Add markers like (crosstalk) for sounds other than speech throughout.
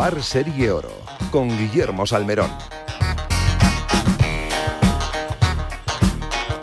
Par Serie Oro, con Guillermo Salmerón.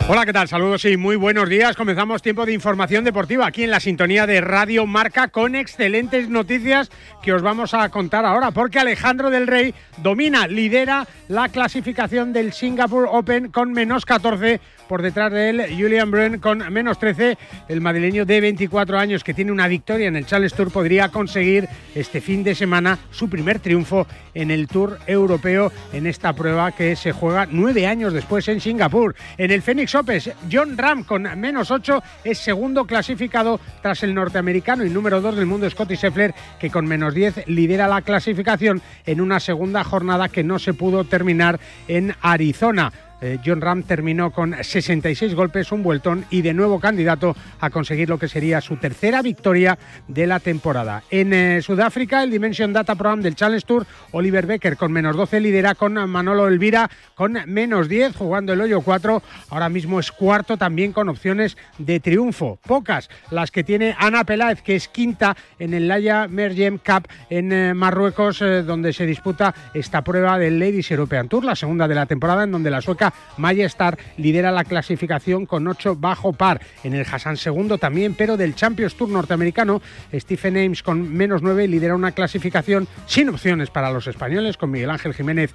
Hola, ¿qué tal? Saludos y muy buenos días. Comenzamos tiempo de información deportiva aquí en la sintonía de Radio Marca con excelentes noticias que os vamos a contar ahora, porque Alejandro del Rey domina, lidera la clasificación del Singapore Open con menos 14 por detrás de él Julian Brun con menos 13. El madrileño de 24 años que tiene una victoria en el Challenge Tour podría conseguir este fin de semana su primer triunfo en el Tour Europeo en esta prueba que se juega nueve años después en Singapur. En el Phoenix Open, John Ram con menos 8 es segundo clasificado tras el norteamericano y número 2 del mundo Scotty Scheffler que con menos 10 lidera la clasificación en una segunda jornada que no se pudo terminar en Arizona. Eh, John Ram terminó con 66 golpes, un vueltón y de nuevo candidato a conseguir lo que sería su tercera victoria de la temporada. En eh, Sudáfrica, el Dimension Data Program del Challenge Tour, Oliver Becker con menos 12 lidera con Manolo Elvira con menos 10, jugando el hoyo 4. Ahora mismo es cuarto también con opciones de triunfo. Pocas las que tiene Ana Peláez, que es quinta en el Laya Mergem Cup en eh, Marruecos, donde se disputa esta prueba del Ladies European Tour, la segunda de la temporada, en donde la sueca Maya Star lidera la clasificación con 8 bajo par. En el Hassan segundo también, pero del Champions Tour norteamericano, Stephen Ames con menos 9 lidera una clasificación sin opciones para los españoles, con Miguel Ángel Jiménez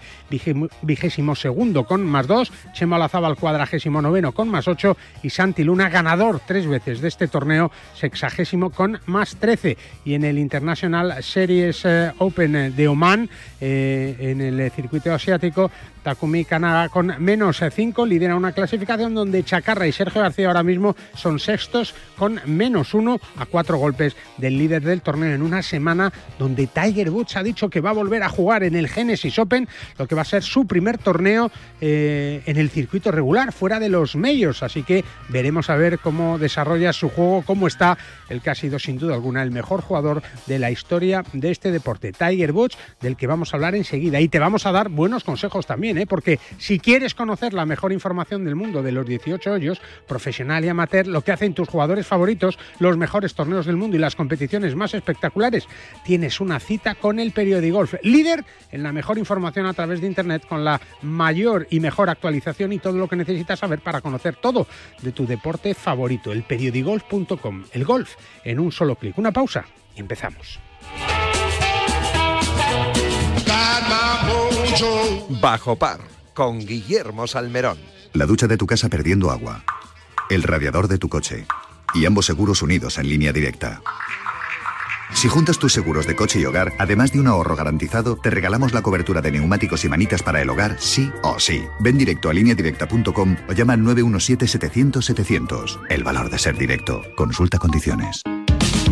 vigésimo segundo con más 2, Chema Olazábal cuadragésimo noveno con más 8 y Santi Luna ganador tres veces de este torneo, sexagésimo con más 13. Y en el International Series eh, Open de Oman, eh, en el circuito asiático, Takumi Kanada con menos 5 lidera una clasificación donde Chacarra y Sergio García ahora mismo son sextos con menos 1 a cuatro golpes del líder del torneo en una semana donde Tiger Woods ha dicho que va a volver a jugar en el Genesis Open, lo que va a ser su primer torneo eh, en el circuito regular, fuera de los medios. Así que veremos a ver cómo desarrolla su juego, cómo está el que ha sido sin duda alguna el mejor jugador de la historia de este deporte, Tiger Woods, del que vamos a hablar enseguida. Y te vamos a dar buenos consejos también ¿eh? porque si quieres conocer la mejor información del mundo de los 18 hoyos, profesional y amateur, lo que hacen tus jugadores favoritos, los mejores torneos del mundo y las competiciones más espectaculares, tienes una cita con el Golf, líder en la mejor información a través de Internet, con la mayor y mejor actualización y todo lo que necesitas saber para conocer todo de tu deporte favorito, el periodigolf.com, el golf en un solo clic. Una pausa y empezamos. Bajo par con Guillermo Salmerón. La ducha de tu casa perdiendo agua. El radiador de tu coche. Y ambos seguros unidos en línea directa. Si juntas tus seguros de coche y hogar, además de un ahorro garantizado, te regalamos la cobertura de neumáticos y manitas para el hogar, sí o sí. Ven directo a lineadirecta.com o llama al 917-700-700. El valor de ser directo. Consulta condiciones.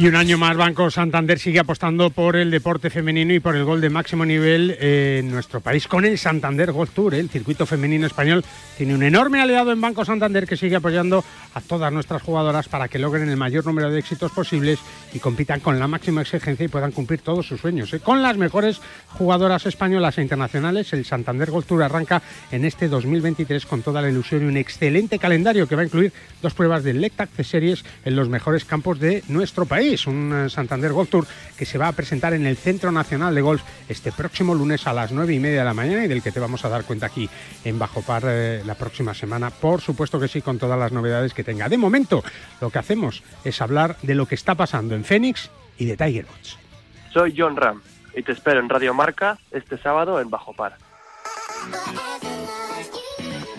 Y un año más Banco Santander sigue apostando por el deporte femenino y por el gol de máximo nivel en nuestro país con el Santander Golf Tour. ¿eh? El circuito femenino español tiene un enorme aliado en Banco Santander que sigue apoyando a todas nuestras jugadoras para que logren el mayor número de éxitos posibles y compitan con la máxima exigencia y puedan cumplir todos sus sueños. ¿eh? Con las mejores jugadoras españolas e internacionales, el Santander Golf Tour arranca en este 2023 con toda la ilusión y un excelente calendario que va a incluir dos pruebas del LECTAC series en los mejores campos de nuestro país es un eh, Santander Golf Tour que se va a presentar en el Centro Nacional de Golf este próximo lunes a las 9 y media de la mañana y del que te vamos a dar cuenta aquí en Bajo Par eh, la próxima semana. Por supuesto que sí, con todas las novedades que tenga. De momento, lo que hacemos es hablar de lo que está pasando en Phoenix y de Tiger Woods. Soy John Ram y te espero en Radio Marca este sábado en Bajo Par.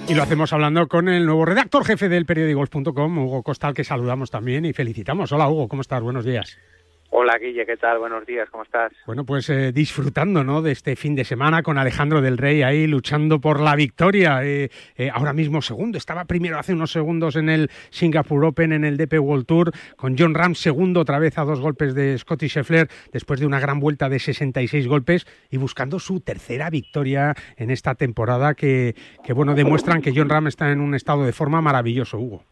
Y lo hacemos hablando con el nuevo redactor jefe del periódicos.com, Hugo Costal, que saludamos también y felicitamos. Hola Hugo, ¿cómo estás? Buenos días. Hola Guille, ¿qué tal? Buenos días, ¿cómo estás? Bueno, pues eh, disfrutando ¿no? de este fin de semana con Alejandro del Rey ahí luchando por la victoria. Eh, eh, ahora mismo segundo, estaba primero hace unos segundos en el Singapore Open, en el DP World Tour, con John Ram segundo otra vez a dos golpes de Scotty Scheffler después de una gran vuelta de 66 golpes y buscando su tercera victoria en esta temporada que, que bueno, demuestran que John Ram está en un estado de forma maravilloso, Hugo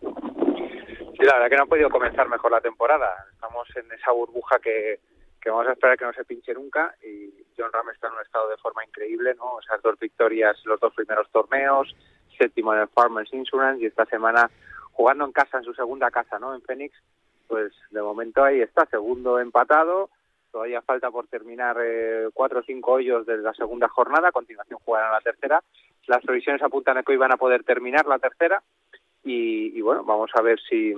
la verdad que no ha podido comenzar mejor la temporada. Estamos en esa burbuja que, que vamos a esperar que no se pinche nunca y John Ram está en un estado de forma increíble, ¿no? Esas dos victorias, los dos primeros torneos, séptimo en el Farmers Insurance y esta semana jugando en casa, en su segunda casa, ¿no? En Phoenix, pues de momento ahí está, segundo empatado, todavía falta por terminar eh, cuatro o cinco hoyos desde la segunda jornada, a continuación jugarán la tercera. Las previsiones apuntan a que hoy van a poder terminar la tercera y, y bueno, vamos a ver si,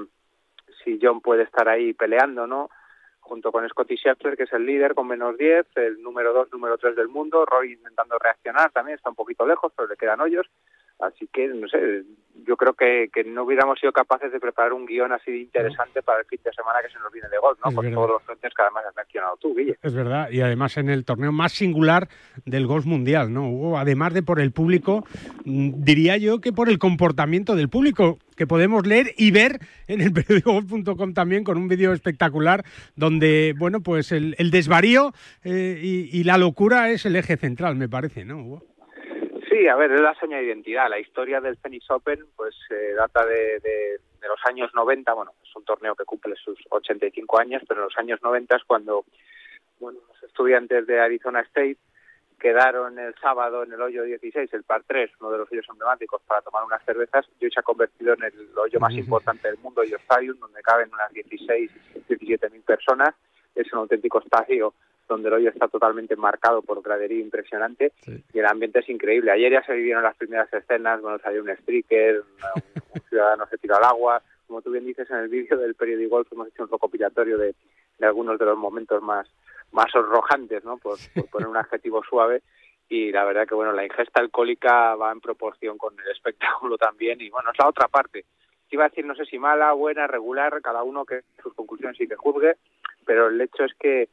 si John puede estar ahí peleando, ¿no? Junto con Scotty Scheffler, que es el líder con menos 10, el número 2, número 3 del mundo, Roy intentando reaccionar también, está un poquito lejos, pero le quedan hoyos. Así que, no sé, yo creo que, que no hubiéramos sido capaces de preparar un guion así interesante para el fin de semana que se nos viene de golf, ¿no? Por todos los frentes que además has mencionado tú, Guille. Es verdad, y además en el torneo más singular del golf mundial, ¿no? Hugo, además de por el público, mm, diría yo que por el comportamiento del público que podemos leer y ver en el periódico.com también con un vídeo espectacular donde, bueno, pues el, el desvarío eh, y, y, la locura es el eje central, me parece, ¿no, Hugo? Sí, a ver, es la seña de identidad. La historia del Phoenix Open pues eh, data de, de, de, los años 90. Bueno, es un torneo que cumple sus 85 años, pero en los años 90 es cuando bueno, los estudiantes de Arizona State quedaron el sábado en el hoyo 16, el par 3, uno de los hoyos emblemáticos para tomar unas cervezas, y hoy se ha convertido en el hoyo más importante del mundo, hoyo Stadium, donde caben unas 16, 17 mil personas. Es un auténtico estadio donde el hoyo está totalmente marcado por gradería impresionante sí. y el ambiente es increíble. Ayer ya se vivieron las primeras escenas, bueno, salió un streaker, un, un (laughs) ciudadano se tiró al agua, como tú bien dices en el vídeo del periódico Golf hemos hecho un recopilatorio de, de algunos de los momentos más más sonrojantes, ¿no? Por, por poner un adjetivo suave y la verdad que bueno, la ingesta alcohólica va en proporción con el espectáculo también y bueno, es la otra parte. Iba a decir, no sé si mala, buena, regular, cada uno que sus conclusiones sí que juzgue, pero el hecho es que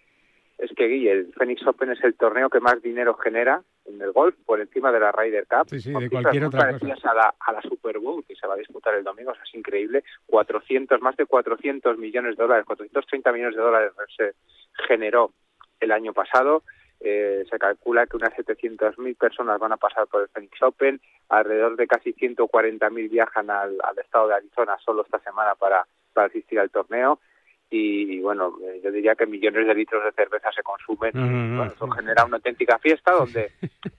es que Guille, el Phoenix Open es el torneo que más dinero genera en el golf por encima de la Ryder Cup. Sí, sí, de cualquier otra cosa. A la, a la Super Bowl que se va a disputar el domingo, o sea, es increíble. 400, más de 400 millones de dólares, 430 millones de dólares se generó el año pasado. Eh, se calcula que unas 700.000 personas van a pasar por el Phoenix Open, alrededor de casi 140.000 viajan al, al estado de Arizona solo esta semana para, para asistir al torneo y, bueno, yo diría que millones de litros de cerveza se consumen. -huh. bueno, eso genera una auténtica fiesta donde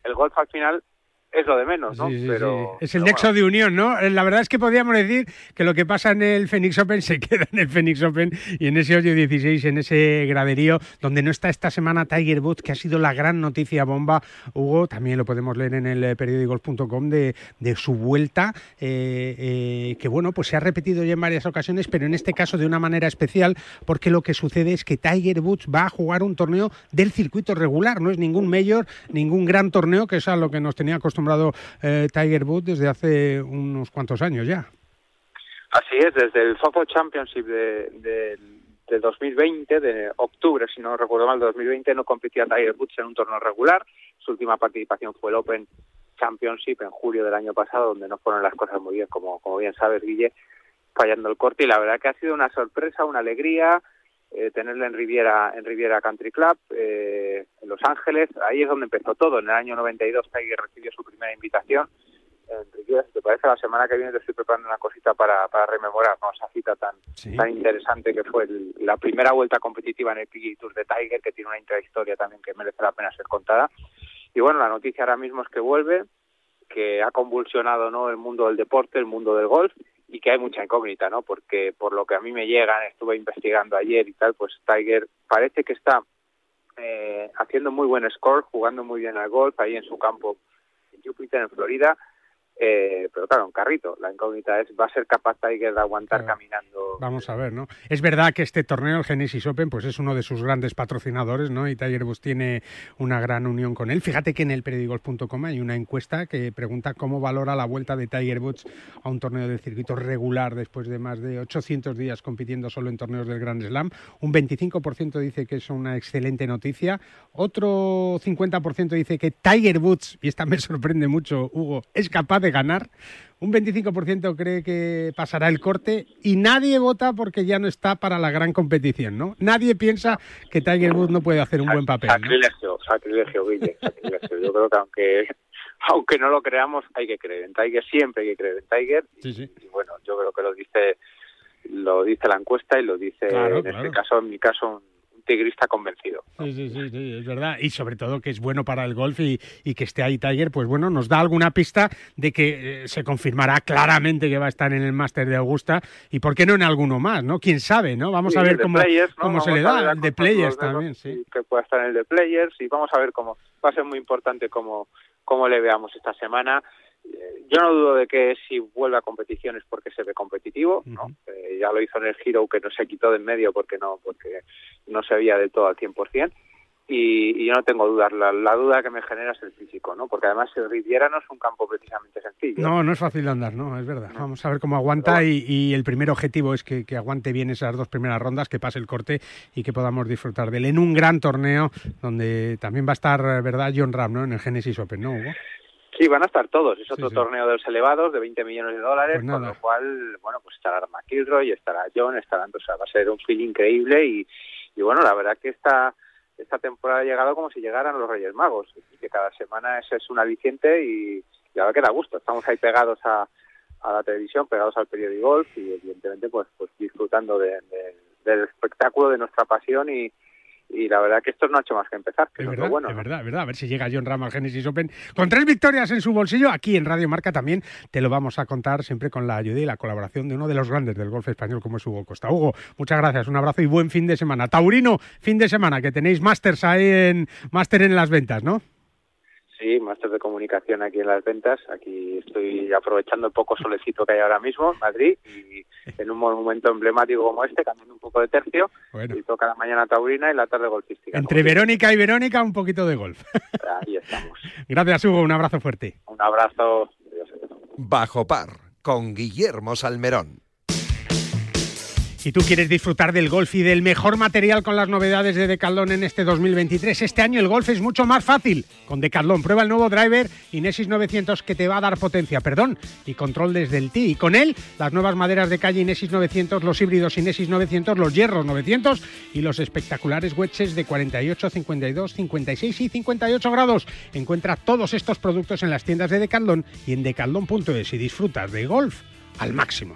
el golf al final es lo de menos, ¿no? Sí, sí, pero, sí. Es el pero nexo bueno. de unión, ¿no? La verdad es que podríamos decir que lo que pasa en el Phoenix Open (laughs) se queda en el Phoenix Open y en ese hoyo 16, en ese graderío, donde no está esta semana Tiger Woods, que ha sido la gran noticia bomba, Hugo, también lo podemos leer en el periódico.com de, de su vuelta, eh, eh, que bueno, pues se ha repetido ya en varias ocasiones, pero en este caso de una manera especial, porque lo que sucede es que Tiger Woods va a jugar un torneo del circuito regular, no es ningún mayor, ningún gran torneo, que es a lo que nos tenía acostumbrado eh, Tiger Woods desde hace unos cuantos años ya. Así es, desde el Softball Championship de, de, de, 2020, de octubre, si no recuerdo mal, de 2020, no competía Tiger Woods en un torneo regular. Su última participación fue el Open Championship en julio del año pasado, donde no fueron las cosas muy bien, como, como bien sabes, Guille, fallando el corte. Y la verdad que ha sido una sorpresa, una alegría. Eh, tenerle en Riviera, en Riviera Country Club, eh, en Los Ángeles. Ahí es donde empezó todo. En el año 92 Tiger recibió su primera invitación en Riviera. Si te parece, la semana que viene te estoy preparando una cosita para, para rememorar ¿no? esa cita tan, tan interesante que fue el- la primera vuelta competitiva en el PGA Tour de Tiger, que tiene una intrahistoria también que merece la pena ser contada. Y bueno, la noticia ahora mismo es que vuelve, que ha convulsionado no el mundo del deporte, el mundo del golf y que hay mucha incógnita, ¿no? Porque por lo que a mí me llegan, estuve investigando ayer y tal, pues Tiger parece que está eh, haciendo muy buen score, jugando muy bien al golf ahí en su campo en Júpiter, en Florida. Eh, pero claro, un carrito. La incógnita es, ¿va a ser capaz Tiger de aguantar caminando? Vamos a ver, ¿no? Es verdad que este torneo, el Genesis Open, pues es uno de sus grandes patrocinadores, ¿no? Y Tiger Woods tiene una gran unión con él. Fíjate que en el periodigolf.com hay una encuesta que pregunta cómo valora la vuelta de Tiger Woods a un torneo del circuito regular después de más de 800 días compitiendo solo en torneos del Grand Slam. Un 25% dice que es una excelente noticia. Otro 50% dice que Tiger Woods, y esta me sorprende mucho, Hugo, es capaz de ganar. Un 25% cree que pasará el corte y nadie vota porque ya no está para la gran competición, ¿no? Nadie piensa que Tiger Woods no puede hacer un buen papel. ¿no? Sacrilegio, sacrilegio, Guille, sacrilegio. Yo creo que aunque (laughs) aunque no lo creamos, hay que creer en Tiger, siempre hay que creer en Tiger. Sí, sí. Y bueno, yo creo que lo dice lo dice la encuesta y lo dice Claro, en claro. este caso, en mi caso, un tigrista convencido. Sí, sí, sí, sí, es verdad. Y sobre todo que es bueno para el golf y, y que esté ahí Tiger, pues bueno, nos da alguna pista de que eh, se confirmará claramente que va a estar en el Máster de Augusta y por qué no en alguno más, ¿no? Quién sabe, ¿no? Vamos Sí, a ver cómo, Players, ¿no? cómo se le da, el de Players también, sí. que pueda estar en el de Players y vamos a ver cómo va a ser muy importante cómo, cómo le veamos esta semana. Yo no dudo de que si vuelve a competición es porque se ve competitivo, ¿no? Eh, ya lo hizo en el Giro que no se quitó de en medio porque no porque no se veía del todo al 100%. Y, y yo no tengo dudas, la, la duda que me genera es el físico, ¿no? Porque además el Riviera no es un campo precisamente sencillo. No, no es fácil de andar, no, es verdad. Vamos a ver cómo aguanta y, y el primer objetivo es que, que aguante bien esas dos primeras rondas, que pase el corte y que podamos disfrutar de él en un gran torneo donde también va a estar, ¿verdad?, John Ram, ¿no? En el Genesis Open, ¿no, Hugo? Sí, van a estar todos. Es otro sí. torneo de los elevados de 20 millones de dólares, Pues con lo cual, bueno, pues estará McIlroy, estará John, estarán, o sea, va a ser un feeling increíble y, y bueno, la verdad que esta esta temporada ha llegado como si llegaran los Reyes Magos y que cada semana ese es un aliciente y, y la verdad que da gusto. Estamos ahí pegados a, a la televisión, pegados al periódico golf y evidentemente pues pues disfrutando de- de- del espectáculo de nuestra pasión y, y la verdad que esto no ha hecho más que empezar, que Es verdad, bueno. es ¿no? verdad, es verdad. A ver si llega John Ram al Genesis Open con tres victorias en su bolsillo. Aquí en Radio Marca también te lo vamos a contar siempre con la ayuda y la colaboración de uno de los grandes del golf español como es Hugo Costa. Hugo, muchas gracias, un abrazo y buen fin de semana. Taurino, fin de semana, que tenéis másters ahí en máster en las ventas, ¿no? Sí, máster de comunicación aquí en las ventas. Aquí estoy aprovechando el poco solecito que hay ahora mismo en Madrid y en un momento emblemático como este, cambiando un poco de tercio. Y toca la mañana taurina y la tarde golfística. Entre Verónica y Verónica, un poquito de golf. (laughs) Ahí estamos. Gracias, Hugo, un abrazo fuerte. Un abrazo. Bajo par con Guillermo Salmerón. Si tú quieres disfrutar del golf y del mejor material con las novedades de Decathlon en este 2023, este año el golf es mucho más fácil. Con Decathlon prueba el nuevo driver Inesis 900 que te va a dar potencia, perdón, y control desde el tee. Y con él, las nuevas maderas de calle Inesis 900, los híbridos Inesis 900, los hierros 900 y los espectaculares wedges de 48, 52, 56 y 58 grados. Encuentra todos estos productos en las tiendas de Decathlon y en decathlon.es y disfrutas de golf al máximo.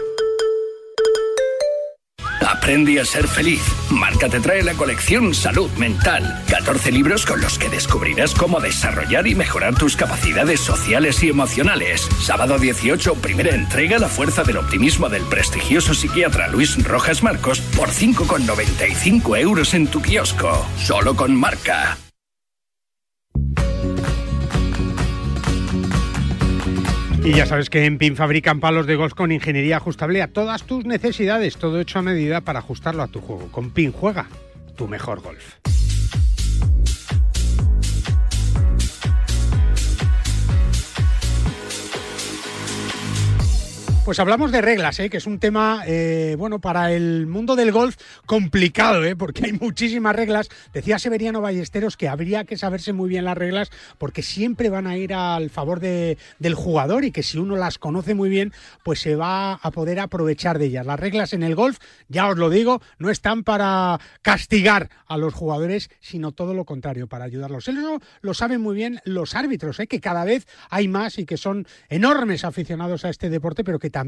Aprende a ser feliz. Marca te trae la colección Salud Mental. 14 libros con los que descubrirás cómo desarrollar y mejorar tus capacidades sociales y emocionales. Sábado 18, primera entrega La fuerza del optimismo del prestigioso psiquiatra Luis Rojas Marcos por 5,95 euros en tu kiosco. Solo con marca. Y ya sabes que en PIN fabrican palos de golf con ingeniería ajustable a todas tus necesidades, todo hecho a medida para ajustarlo a tu juego. Con PIN juega tu mejor golf. Pues hablamos de reglas, ¿eh? que es un tema, eh, bueno, para el mundo del golf complicado, ¿eh? porque hay muchísimas reglas. Decía Severiano Ballesteros que habría que saberse muy bien las reglas porque siempre van a ir al favor del jugador y que si uno las conoce muy bien, pues se va a poder aprovechar de ellas. Las reglas en el golf, ya os lo digo, no están para castigar a los jugadores, sino todo lo contrario, para ayudarlos. Eso lo saben muy bien los árbitros, ¿eh? que cada vez hay más y que son enormes aficionados a este deporte, pero que también,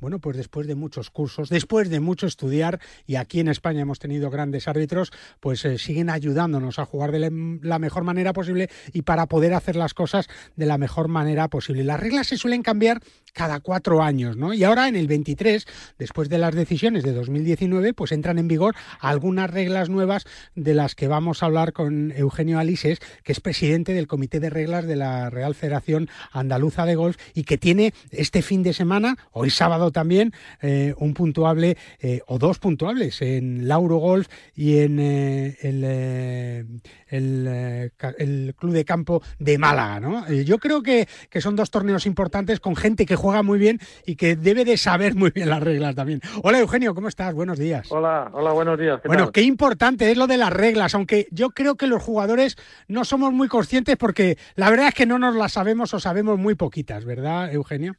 bueno, pues después de muchos cursos, después de mucho estudiar, y aquí en España hemos tenido grandes árbitros, pues eh, siguen ayudándonos a jugar de la mejor manera posible y para poder hacer las cosas de la mejor manera posible. Las reglas se suelen cambiar cada cuatro años, ¿no? Y ahora en el 23, después de las decisiones de 2019, pues entran en vigor algunas reglas nuevas de las que vamos a hablar con Eugenio Alises, que es presidente del Comité de Reglas de la Real Federación Andaluza de Golf y que tiene este fin de semana hoy sábado también, eh, un puntuable eh, o dos puntuables en Lauro Golf y en eh, el, el, Club de Campo de Málaga. ¿no? yo creo que, que, son dos torneos importantes con gente que juega muy bien y que debe de saber muy bien las reglas también. Hola Eugenio, ¿cómo estás? Buenos días. Hola, hola, buenos días. bueno, qué importante es lo de las reglas, aunque yo creo que los jugadores no somos muy conscientes porque la verdad es que no nos las sabemos o sabemos muy poquitas, ¿verdad, Eugenio?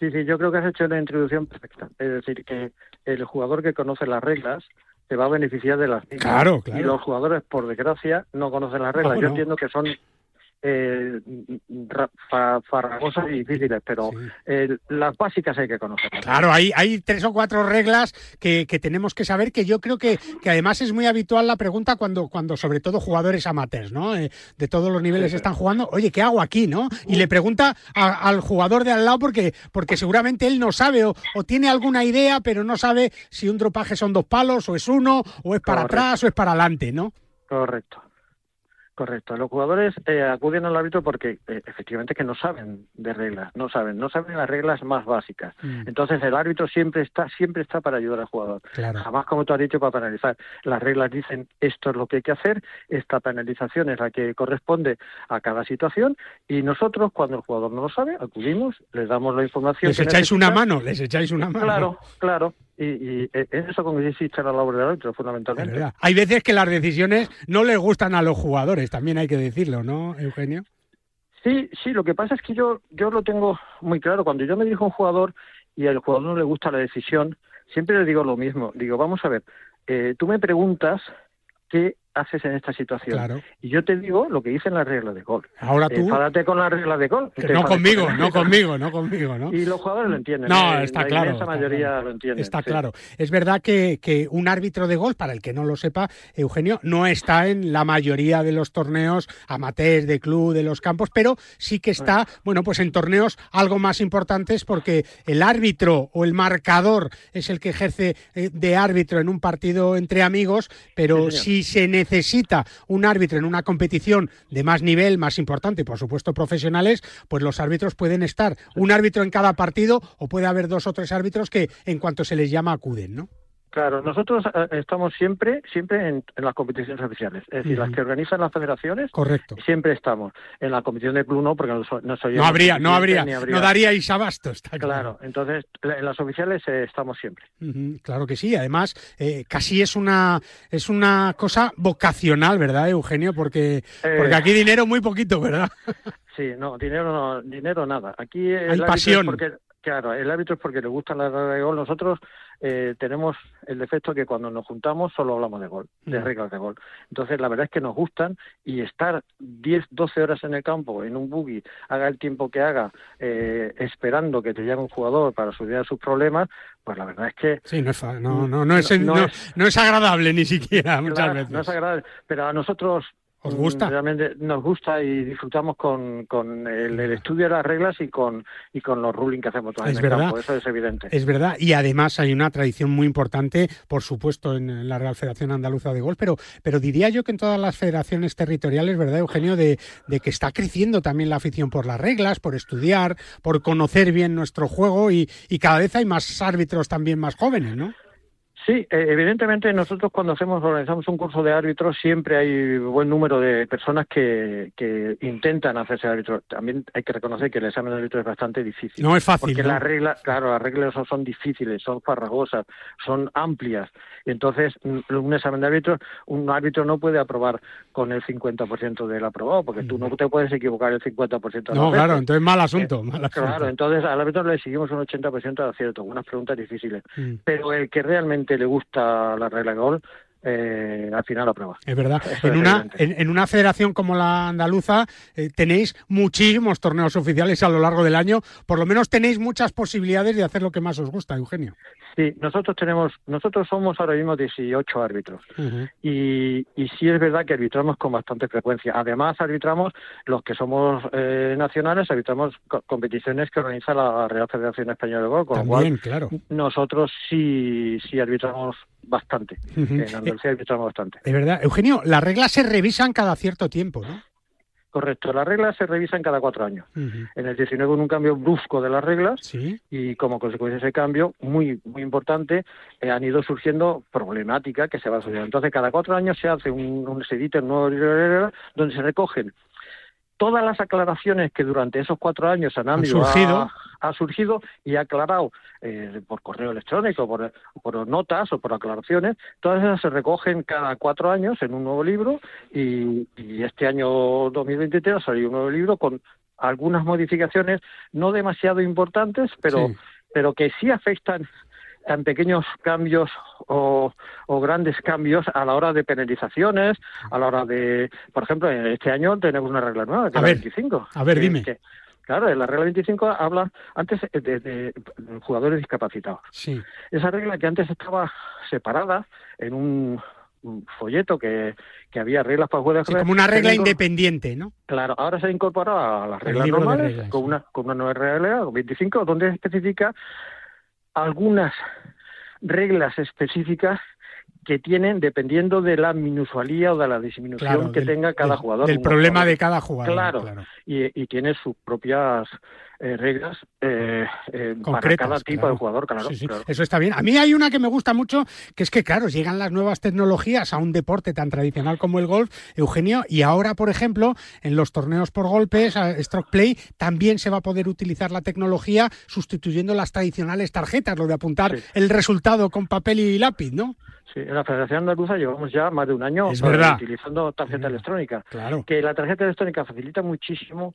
Sí, sí, yo creo que has hecho una introducción perfecta. Es decir, que el jugador que conoce las reglas se va a beneficiar de las reglas. Claro, claro. Y los jugadores, por desgracia, no conocen las reglas. Yo entiendo que son eh, farragosas y difíciles, pero eh, las básicas hay que conocer. Claro, hay, hay tres o cuatro reglas que, tenemos que saber, que yo creo que, que, además es muy habitual la pregunta cuando, cuando sobre todo jugadores amateurs, ¿no? Eh, de todos los niveles están jugando, oye, ¿qué hago aquí, no? Y le pregunta al jugador de al lado porque, porque seguramente él no sabe o, tiene alguna idea, pero no sabe si un dropaje son dos palos o es uno, o es para atrás o es para adelante, ¿no? Correcto. Correcto. Los jugadores eh, acuden al árbitro porque eh, efectivamente que no saben de reglas, no saben, no saben las reglas más básicas. Mm. Entonces el árbitro siempre está, siempre está para ayudar al jugador. Jamás, como tú has dicho, para penalizar. Las reglas dicen esto es lo que hay que hacer, esta penalización es la que corresponde a cada situación y nosotros cuando el jugador no lo sabe acudimos, les damos la información. Les echáis una mano, les echáis una mano. Claro, claro y, y en eso consiste la labor del árbitro, fundamentalmente. Hay veces que las decisiones no les gustan a los jugadores, también hay que decirlo, ¿no, Eugenio? Sí, sí, lo que pasa es que yo, yo lo tengo muy claro. Cuando yo me dirijo a un jugador y al jugador no le gusta la decisión, siempre le digo lo mismo. Digo, vamos a ver, eh, tú me preguntas qué haces en esta situación. Y yo te digo lo que dice en la regla de gol. Ahora tú. Enfádate con la regla de gol. no conmigo, no conmigo, no conmigo, ¿no? Y los jugadores lo entienden. No, ¿eh? está claro. La mayoría lo entiende. Está claro. Es verdad que, que, un árbitro de gol, para el que no lo sepa, Eugenio, no está en la mayoría de los torneos amateurs, de club, de los campos, pero sí que está, bueno, pues en torneos algo más importantes porque el árbitro o el marcador es el que ejerce eh, de árbitro en un partido entre amigos, pero si se necesita necesita un árbitro en una competición de más nivel, más importante, por supuesto profesionales, pues los árbitros pueden estar un árbitro en cada partido o puede haber dos o tres árbitros que en cuanto se les llama acuden, ¿no? Claro, nosotros eh, estamos siempre, siempre en, las competiciones oficiales, es decir, las que organizan las federaciones. Correcto. Siempre estamos en la competición de club no, porque no, soy. No habría, no habría, no daría Isabasto, está claro. entonces en las oficiales eh, estamos siempre. claro que sí. Además, eh, casi es una es una cosa vocacional, ¿verdad, Eugenio? Porque porque aquí dinero muy poquito, ¿verdad? (laughs) sí, no, dinero no, dinero nada. Aquí hay pasión. Porque, claro, el árbitro es porque le gusta la regla de gol. Nosotros eh, tenemos el defecto que cuando nos juntamos solo hablamos de gol, de mm. reglas de gol. Entonces, la verdad es que nos gustan y estar 10, 12 horas en el campo, en un buggy, haga el tiempo que haga, eh, esperando que te llegue un jugador para solucionar sus problemas, pues la verdad es que... Sí, no es, no, no, no, es, no, es, agradable ni siquiera muchas veces. No es agradable, pero a nosotros ¿Os gusta? Realmente nos gusta y disfrutamos con, con el, estudio de las reglas y con, y con los rulings que hacemos es en verdad, campo. Eso es evidente. Es verdad. Y además hay una tradición muy importante, por supuesto, en la Real Federación Andaluza de Golf, pero, pero diría yo que en todas las federaciones territoriales, ¿verdad, Eugenio? De, de que está creciendo también la afición por las reglas, por estudiar, por conocer bien nuestro juego y, y cada vez hay más árbitros también más jóvenes, ¿no? Sí, eh, evidentemente nosotros cuando hacemos organizamos un curso de árbitros siempre hay buen número de personas que, que intentan hacerse árbitro. También hay que reconocer que el examen de árbitro es bastante difícil. No es fácil. Porque las reglas, claro, las reglas son, difíciles, son farragosas, son amplias. Entonces, un examen de árbitro, un árbitro no puede aprobar con el 50% del aprobado, porque tú no te puedes equivocar el 50% de No, claro, entonces mal asunto, eh, mal asunto. Claro, entonces al árbitro le seguimos un 80% de acierto, unas preguntas difíciles. Mm. Pero el que realmente le gusta la regla gol, eh, al final la prueba. Es verdad. en, una, en, una federación como la andaluza eh, tenéis muchísimos torneos oficiales a lo largo del año. Por lo menos tenéis muchas posibilidades de hacer lo que más os gusta, Eugenio. Sí, nosotros tenemos, nosotros somos ahora mismo 18 árbitros y, y sí es verdad que arbitramos con bastante frecuencia. Además arbitramos los que somos eh, nacionales, arbitramos competiciones que organiza la Real Federación Española de Golf, con lo cual claro. nosotros sí, sí arbitramos bastante. (laughs) En Andalucía arbitramos bastante. De verdad, Eugenio, las reglas se revisan cada cierto tiempo, ¿no? Correcto, las reglas se revisan cada cuatro años. En el 19 hubo un cambio brusco de las reglas y como consecuencia de ese cambio, muy muy importante, eh, han ido surgiendo problemáticas que se van sucediendo. Entonces, cada cuatro años se hace un, un se edita un nuevo donde se recogen todas las aclaraciones que durante esos cuatro años han, surgido. Ha, surgido y ha aclarado eh, por correo electrónico, por, por notas o por aclaraciones, todas esas se recogen cada cuatro años en un nuevo libro y, este año 2023 salió un nuevo libro con algunas modificaciones no demasiado importantes, pero, pero que sí afectan en pequeños cambios o, grandes cambios a la hora de penalizaciones, a la hora de, por ejemplo, este año tenemos una regla nueva, que es la 25. A ver, dime. claro, la regla 25 habla antes de, jugadores discapacitados. Sí. Esa regla que antes estaba separada en un folleto que, que había reglas para jugadores. como una regla independiente, ¿no? Claro, ahora se ha incorporado a las reglas normales con una con una nueva regla 25 donde especifica algunas reglas específicas que tienen dependiendo de la minusvalía o de la disminución que tenga cada jugador. Del problema de cada jugador. Claro, Y, y, tiene sus propias eh, reglas eh, eh, para cada tipo de jugador, claro, Eso está bien. A mí hay una que me gusta mucho, que es que, claro, llegan las nuevas tecnologías a un deporte tan tradicional como el golf, Eugenio, y ahora, por ejemplo, en los torneos por golpes, Stroke Play, también se va a poder utilizar la tecnología sustituyendo las tradicionales tarjetas, lo de apuntar el resultado con papel y lápiz, ¿no? Sí, en la Federación Andaluza llevamos ya más de un año utilizando tarjeta electrónica. Claro. Que la tarjeta electrónica facilita muchísimo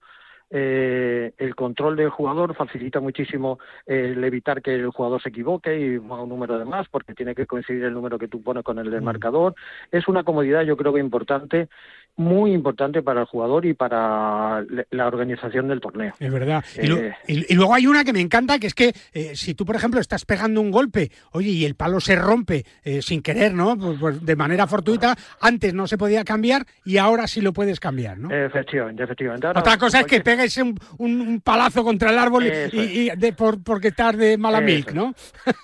eh, el control del jugador, facilita muchísimo el evitar que el jugador se equivoque y ponga un número de más, porque tiene que coincidir el número que tú pones con el del mm. marcador. Es una comodidad, yo creo que importante, muy importante para el jugador y para la organización del torneo. Es verdad. y, eh, luego hay una que me encanta, que es que eh, si tú, por ejemplo, estás pegando un golpe, oye, y el palo se rompe eh, sin querer, ¿no? Pues, pues, de manera fortuita, antes no se podía cambiar y ahora sí lo puedes cambiar, ¿no? Efectivamente, efectivamente. Otra cosa es que pegues un, un, palazo contra el árbol y, de, por, porque estás de mala milk, ¿no?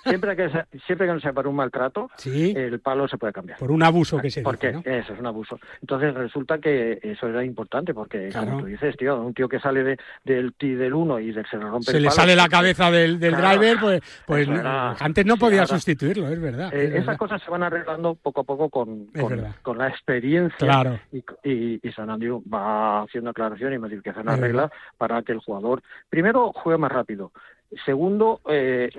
siempre que siempre que no sea por un maltrato, el palo se puede cambiar. Por un abuso que se Porque ¿no? eso es un abuso. Entonces resulta que eso era importante porque, como tú dices, tío, un tío que sale de, del del 1 y se le rompe se le sale la cabeza del, del driver, pues, pues antes no podía sustituirlo, es verdad. Eh, esas cosas se van arreglando poco a poco con, con, la experiencia claro. y, y, y, San Andrew va haciendo aclaración y modificación reglas para que el jugador primero juegue más rápido, Segundo, eh,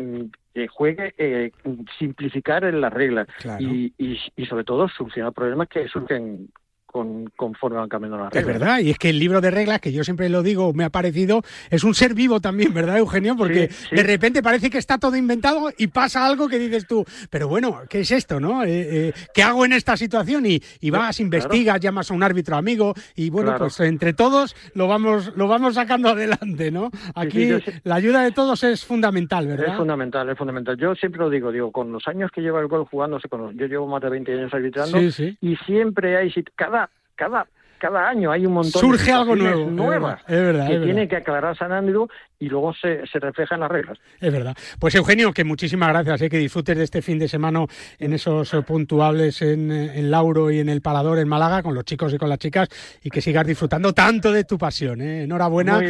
que juegue eh, simplificar en las reglas y, y, y, sobre todo solucionar problemas que surgen conforme van cambiando las reglas. Es verdad, y es que el libro de reglas, que yo siempre lo digo, me ha parecido, es un ser vivo también, ¿verdad, Eugenio? Porque de repente parece que está todo inventado y pasa algo que dices tú, pero bueno, ¿qué es esto, no? Eh, eh, ¿Qué hago en esta situación? Y, y vas, investigas, llamas a un árbitro amigo y bueno, pues entre todos lo vamos, lo vamos sacando adelante, ¿no? Aquí la ayuda de todos es fundamental, ¿verdad? Es fundamental, es fundamental. Yo siempre lo digo, digo, con los años que lleva el gol jugándose, con yo llevo más de 20 años arbitrando y siempre hay, cada cada cada año hay un montón Surge algo nuevo, nuevas es verdad, que tiene que aclarar San Andrew y luego se, se refleja en las reglas. Es verdad. Pues Eugenio, que muchísimas gracias, ¿eh? que disfrutes de este fin de semana en esos eh, puntuables en, en, Lauro y en el Palador en Málaga con los chicos y con las chicas y que sigas disfrutando tanto de tu pasión. ¿eh? Enhorabuena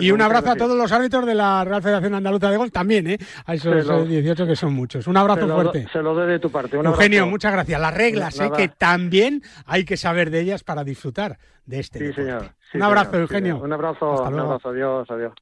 y, un abrazo a todos los árbitros de la Real Federación Andaluza de Gol también, ¿eh? a esos 18 que son muchos. Un abrazo fuerte. se lo doy de tu parte. Eugenio, muchas gracias. Las reglas, ¿eh? que también hay que saber de ellas para disfrutar de este. Sí, señor. un abrazo, Eugenio. un abrazo, un abrazo. Adiós, adiós.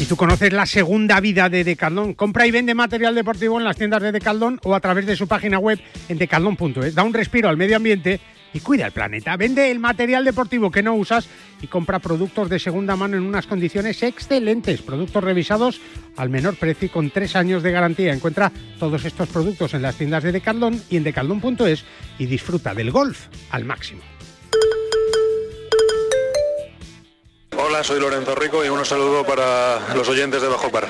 Y tú conoces la segunda vida de Decathlon. Compra y vende material deportivo en las tiendas de Decathlon o a través de su página web en decathlon.es. Da un respiro al medio ambiente y cuida el planeta. Vende el material deportivo que no usas y compra productos de segunda mano en unas condiciones excelentes. Productos revisados al menor precio y con tres años de garantía. Encuentra todos estos productos en las tiendas de Decathlon y en decathlon.es y disfruta del golf al máximo. Hola, soy Lorenzo Rico y un saludo para los oyentes de Bajo Par.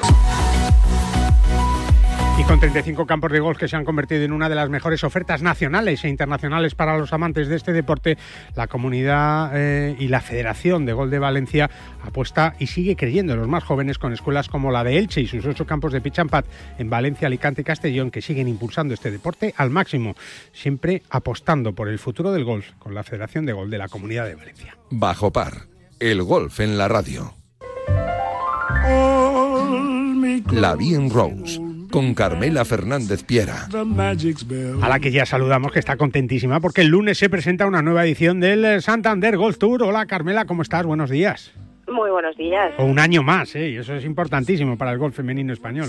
Y con 35 campos de golf que se han convertido en una de las mejores ofertas nacionales e internacionales para los amantes de este deporte, la comunidad eh, y la Federación de Gol de Valencia apuesta y sigue creyendo en los más jóvenes con escuelas como la de Elche y sus ocho campos de pitch and en Valencia, Alicante y Castellón que siguen impulsando este deporte al máximo, siempre apostando por el futuro del golf con la Federación de Gol de la Comunidad de Valencia. Bajo par el golf en la radio. La Bien Rose con Carmela Fernández Piera. A la que ya saludamos, que está contentísima porque el lunes se presenta una nueva edición del Santander Golf Tour. Hola Carmela, ¿cómo estás? Buenos días. Muy buenos días. O un año más, ¿eh? y eso es importantísimo para el golf femenino español.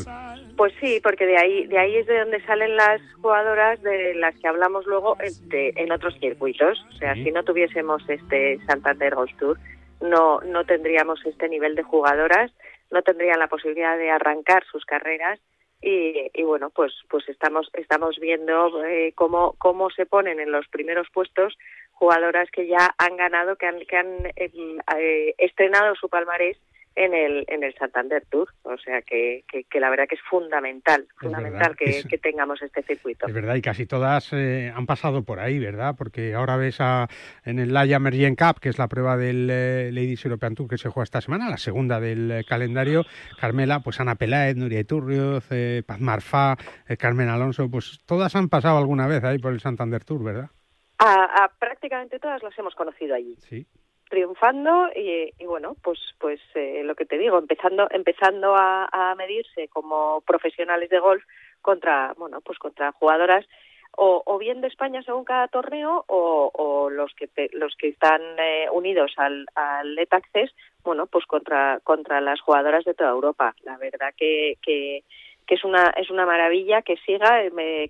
Pues sí, porque de ahí, de ahí es de donde salen las jugadoras de las que hablamos luego en, otros circuitos. O sea, si no tuviésemos este Santander Golf Tour, no, no tendríamos este nivel de jugadoras, no tendrían la posibilidad de arrancar sus carreras y, y bueno, pues, pues estamos, estamos viendo eh, cómo, cómo se ponen en los primeros puestos jugadoras que ya han ganado, que han, que han em, eh, estrenado su palmarés en el, en el Santander Tour. O sea que, que, la verdad que es fundamental, fundamental que, que, tengamos este circuito. Es verdad, y casi todas eh, han pasado por ahí, ¿verdad? Porque ahora ves a, en el Laia Mergent Cup, que es la prueba del eh, Ladies European Tour que se juega esta semana, la segunda del eh, calendario, Carmela, pues Ana Peláez, Nuria Iturrioz, Paz Marfá, Carmen Alonso, pues todas han pasado alguna vez ahí por el Santander Tour, ¿verdad? A, a prácticamente todas las hemos conocido allí. Sí triunfando y, bueno pues pues eh, lo que te digo empezando empezando a, medirse como profesionales de golf contra bueno pues contra jugadoras o, bien de España según cada torneo o, los que los que están eh, unidos al, al Let bueno pues contra contra las jugadoras de toda Europa. La verdad que, que es una es una maravilla que siga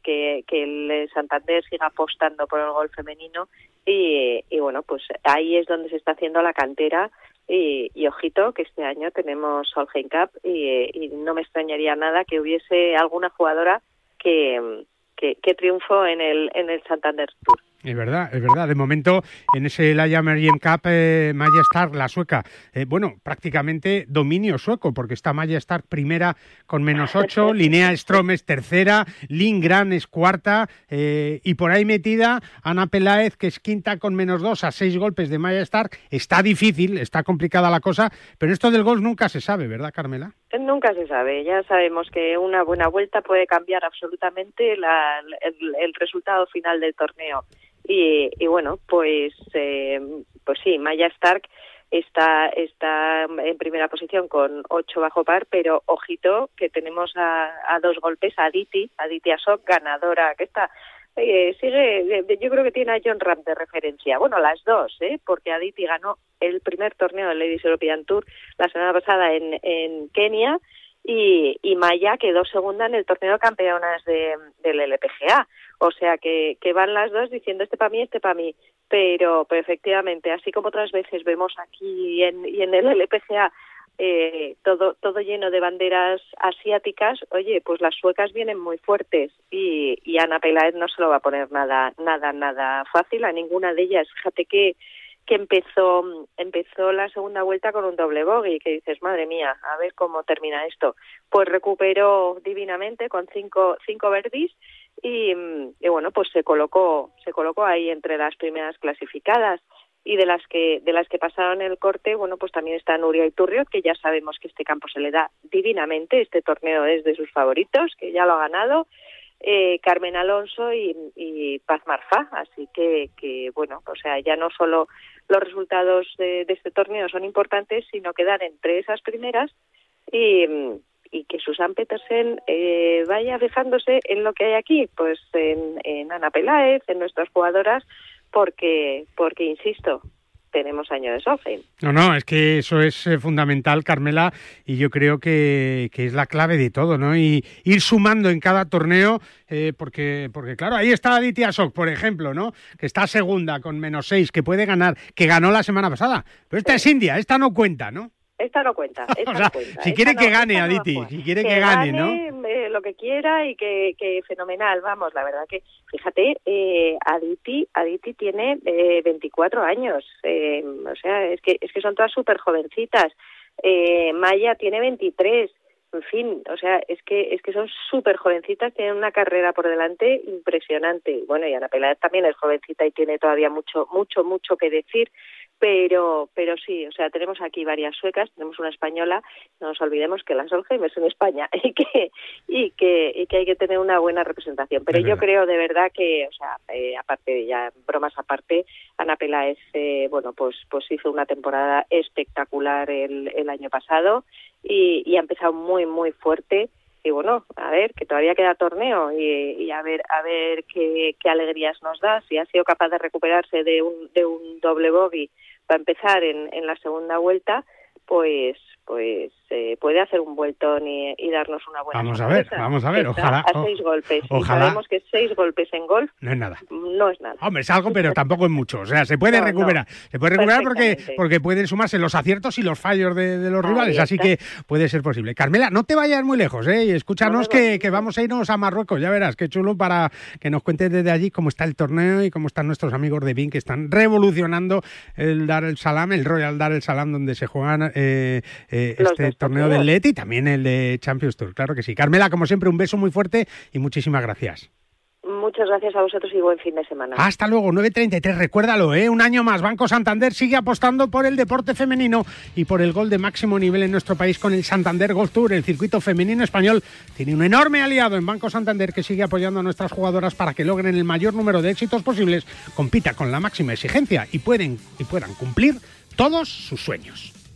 que, que el Santander siga apostando por el gol femenino y, y bueno pues ahí es donde se está haciendo la cantera y, ojito que este año tenemos Solheim Cup y, y, no me extrañaría nada que hubiese alguna jugadora que, que, que triunfó en el en el Santander Tour. Es verdad, es verdad. De momento, en ese Laia Merien Cup, eh, Maya Stark, la sueca, eh, bueno, prácticamente dominio sueco, porque está Maya Stark primera con menos ocho, (laughs) Linnea Strom es tercera, Lindgren es cuarta, eh, y por ahí metida Ana Peláez, que es quinta con menos dos a seis golpes de Maya Stark. Está difícil, está complicada la cosa, pero esto del golf nunca se sabe, ¿verdad, Carmela? Nunca se sabe. Ya sabemos que una buena vuelta puede cambiar absolutamente la, el, el resultado final del torneo. Y, y bueno, pues, eh, pues sí, Maya Stark está, está en primera posición con ocho bajo par, pero ojito que tenemos a, a dos golpes a Aditi, Aditi Asok, ganadora, que está eh, sigue, yo creo que tiene a John Ram de referencia. Bueno, las dos, ¿eh? porque Aditi ganó el primer torneo del Ladies European Tour la semana pasada en, en Kenia y, y Maya quedó segunda en el torneo de campeonas de, del LPGA. O sea que, que van las dos diciendo este para mí, este para mí. Pero, pero efectivamente, así como otras veces vemos aquí en, y en el LPGA eh, todo todo lleno de banderas asiáticas, oye, pues las suecas vienen muy fuertes y, y Ana Peláez no se lo va a poner nada nada nada fácil a ninguna de ellas. Fíjate que que empezó empezó la segunda vuelta con un doble bogey que dices madre mía a ver cómo termina esto pues recuperó divinamente con cinco cinco verdis y, bueno pues se colocó se colocó ahí entre las primeras clasificadas. Y de las que de las que pasaron el corte bueno pues también está Nuria Iturriot que ya sabemos que este campo se le da divinamente este torneo es de sus favoritos que ya lo ha ganado eh, Carmen Alonso y, y Paz Marfa así que, que bueno o sea ya no solo los resultados de, este torneo son importantes sino quedar entre esas primeras y y que Susan Petersen eh, vaya fijándose en lo que hay aquí, pues en, en Ana Peláez, en nuestras jugadoras, porque, porque insisto, tenemos año de Solheim. No, no, es que eso es eh, fundamental, Carmela, y yo creo que, que, es la clave de todo, ¿no? Y ir sumando en cada torneo, eh, porque, porque claro, ahí está Aditya Sok, por ejemplo, ¿no? Que está segunda con menos seis, que puede ganar, que ganó la semana pasada. Pero esta es India, esta no cuenta, ¿no? Esta no cuenta. (laughs) Esta o sea, no cuenta. Si quiere esta que no, gane, no Aditi, si quiere que, que gane, gane, ¿no? eh, lo que quiera y que, que fenomenal, vamos, la verdad que, fíjate, eh, Aditi, Aditi tiene eh, 24 años, eh, o sea, es que, es que son todas súper jovencitas, eh, Maya tiene 23, en fin, o sea, es que es que son súper jovencitas, tienen una carrera por delante impresionante. Bueno, y Ana Peláez también es jovencita y tiene todavía mucho, mucho, mucho que decir pero pero sí, o sea, tenemos aquí varias suecas, tenemos una española, no nos olvidemos que la Solheim es en España (laughs) y que y que y que hay que tener una buena representación, pero Es yo verdad. creo de verdad que, o sea, eh, aparte de ya bromas aparte, Ana Peláez eh, bueno, pues pues hizo una temporada espectacular el el año pasado y, y ha empezado muy muy fuerte. Y bueno, a ver, que todavía queda torneo y, y a ver a ver qué, qué alegrías nos da, si ha sido capaz de recuperarse de un, de un doble bogey para empezar en, en la segunda vuelta, pues pues eh, puede hacer un vueltón y, y darnos una buena Vamos a ver, vamos a ver, Está ojalá- a seis golpes. ojalá- Y sabemos que seis golpes en golf No es nada. no es nada. Hombre, es algo, pero tampoco es mucho. O sea, se puede No, no. recuperar. Se puede recuperar porque, porque pueden sumarse los aciertos y los fallos de, de los Ahí rivales. Así que puede ser posible. Carmela, no te vayas muy lejos, ¿eh? Y escúchanos que, que vamos a irnos a Marruecos. Ya verás, qué chulo para que nos cuentes desde allí cómo está el torneo y cómo están nuestros amigos de BIN que están revolucionando el Dar el Salam, el Royal Dar el Salam, donde se juegan eh, eh, este torneo del LET y también el de Champions Tour. Claro que sí. Carmela, como siempre, un beso muy fuerte y muchísimas gracias. Muchas gracias a vosotros y buen fin de semana. Hasta luego, 9.33, recuérdalo, ¿eh? un año más. Banco Santander sigue apostando por el deporte femenino y por el gol de máximo nivel en nuestro país con el Santander Golf Tour. El circuito femenino español tiene un enorme aliado en Banco Santander que sigue apoyando a nuestras jugadoras para que logren el mayor número de éxitos posibles, compita con la máxima exigencia y, pueden, y puedan cumplir todos sus sueños.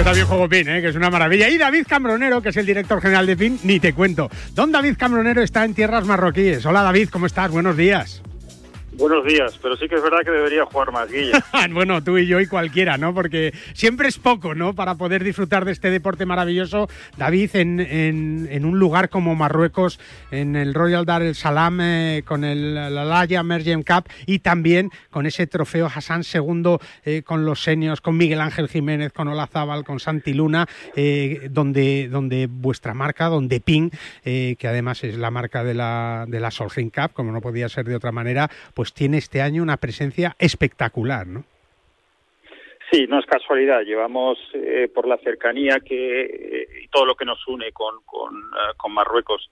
Yo también juego PIN, ¿eh? que es una maravilla. Y David Cambronero, que es el director general de PIN, ni te cuento. Don David Cambronero está en tierras marroquíes. Hola David, ¿cómo estás? Buenos días. Buenos días, pero sí que es verdad que debería jugar más, Guille. (laughs) bueno, tú y yo y cualquiera, ¿no? Porque siempre es poco, ¿no? Para poder disfrutar de este deporte maravilloso. David, en, en, un lugar como Marruecos, en el Royal Dar el Salam, eh, con el la Laya Mergem Cup y también con ese trofeo Hassan II eh, con los senios, con Miguel Ángel Jiménez, con Olazábal, con Santi Luna, eh, donde, donde vuestra marca, donde PIN, que además es la marca de la, de la Solheim Cup, como no podía ser de otra manera, pues tiene este año una presencia espectacular, ¿no? Sí, no es casualidad. Llevamos eh, por la cercanía que eh, y todo lo que nos une con, con, eh, Marruecos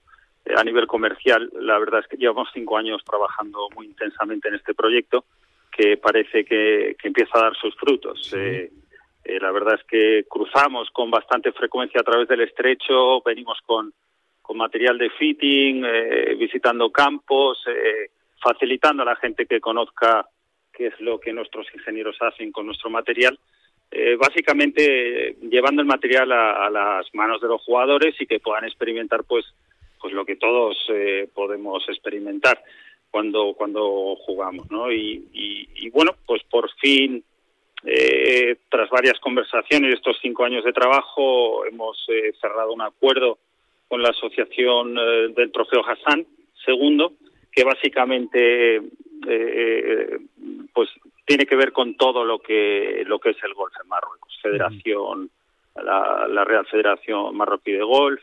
a nivel comercial. La verdad es que llevamos cinco años trabajando muy intensamente en este proyecto que parece que, empieza a dar sus frutos. la verdad es que cruzamos con bastante frecuencia a través del estrecho, venimos con, con material de fitting, visitando campos facilitando a la gente que conozca qué es lo que nuestros ingenieros hacen con nuestro material, eh, básicamente llevando el material a, las manos de los jugadores y que puedan experimentar pues pues lo que todos eh, podemos experimentar cuando cuando jugamos no y, y, bueno pues por fin eh, tras varias conversaciones y estos cinco años de trabajo hemos cerrado un acuerdo con la asociación del trofeo Hassan segundo que básicamente eh, eh, pues tiene que ver con todo lo que lo que es el golf en Marruecos, Federación, la, Real Federación Marroquí de Golf,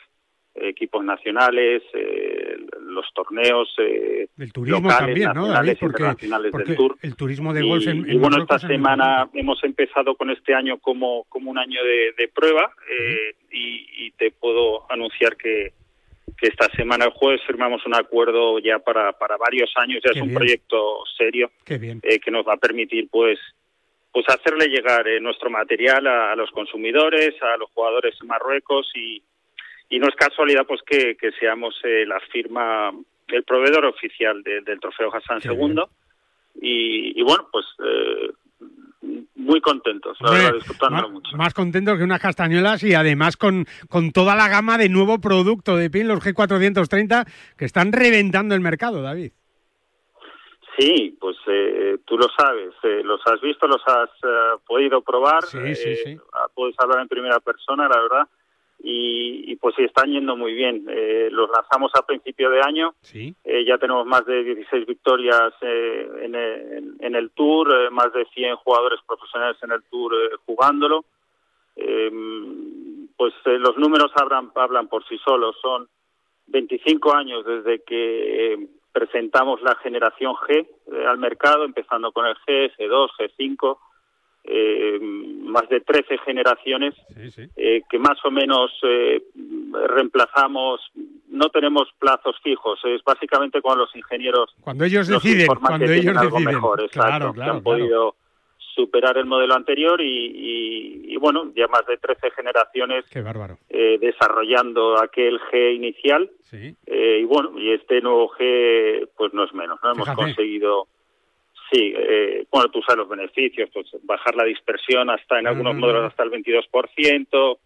equipos nacionales, eh, los torneos eh, el turismo también, ¿no, David? del Tour. El turismo de golf en, y bueno, esta semana hemos empezado con este año como, como un año de, prueba y, te puedo anunciar que, que esta semana, el jueves, firmamos un acuerdo ya para, para varios años, ya es un proyecto serio eh, que nos va a permitir pues pues hacerle llegar eh, nuestro material a, los consumidores, a los jugadores en Marruecos y, y no es casualidad pues que, que seamos eh, la firma, el proveedor oficial del trofeo Hassan II y, y, bueno, pues muy contentos, la verdad, disfrutando mucho. Más contentos que unas castañuelas y además con, con toda la gama de nuevo producto de PIN, los G430, que están reventando el mercado, David. Sí, pues eh, tú lo sabes, eh, los has visto, los has eh, podido probar, sí, sí, sí. puedes hablar en primera persona, la verdad y, pues sí, están yendo muy bien. Eh, los lanzamos a principio de año. Eh, ya tenemos más de 16 victorias eh, en, el, en, el Tour, más de 100 jugadores profesionales en el Tour jugándolo. pues los números hablan, hablan por sí solos. Son 25 años desde que presentamos la generación G al mercado, empezando con el G, G2, G5 eh, más de 13 generaciones eh, que más o menos eh, reemplazamos. No tenemos plazos fijos, es básicamente cuando los ingenieros cuando ellos deciden, cuando ellos algo deciden. mejor, claro, que han podido superar el modelo anterior y, bueno, ya más de 13 generaciones eh, desarrollando aquel G inicial y bueno, y este nuevo G pues no es menos, no hemos conseguido Sí, eh, bueno, tú sabes los beneficios, pues bajar la dispersión hasta en algunos modelos hasta el 22%.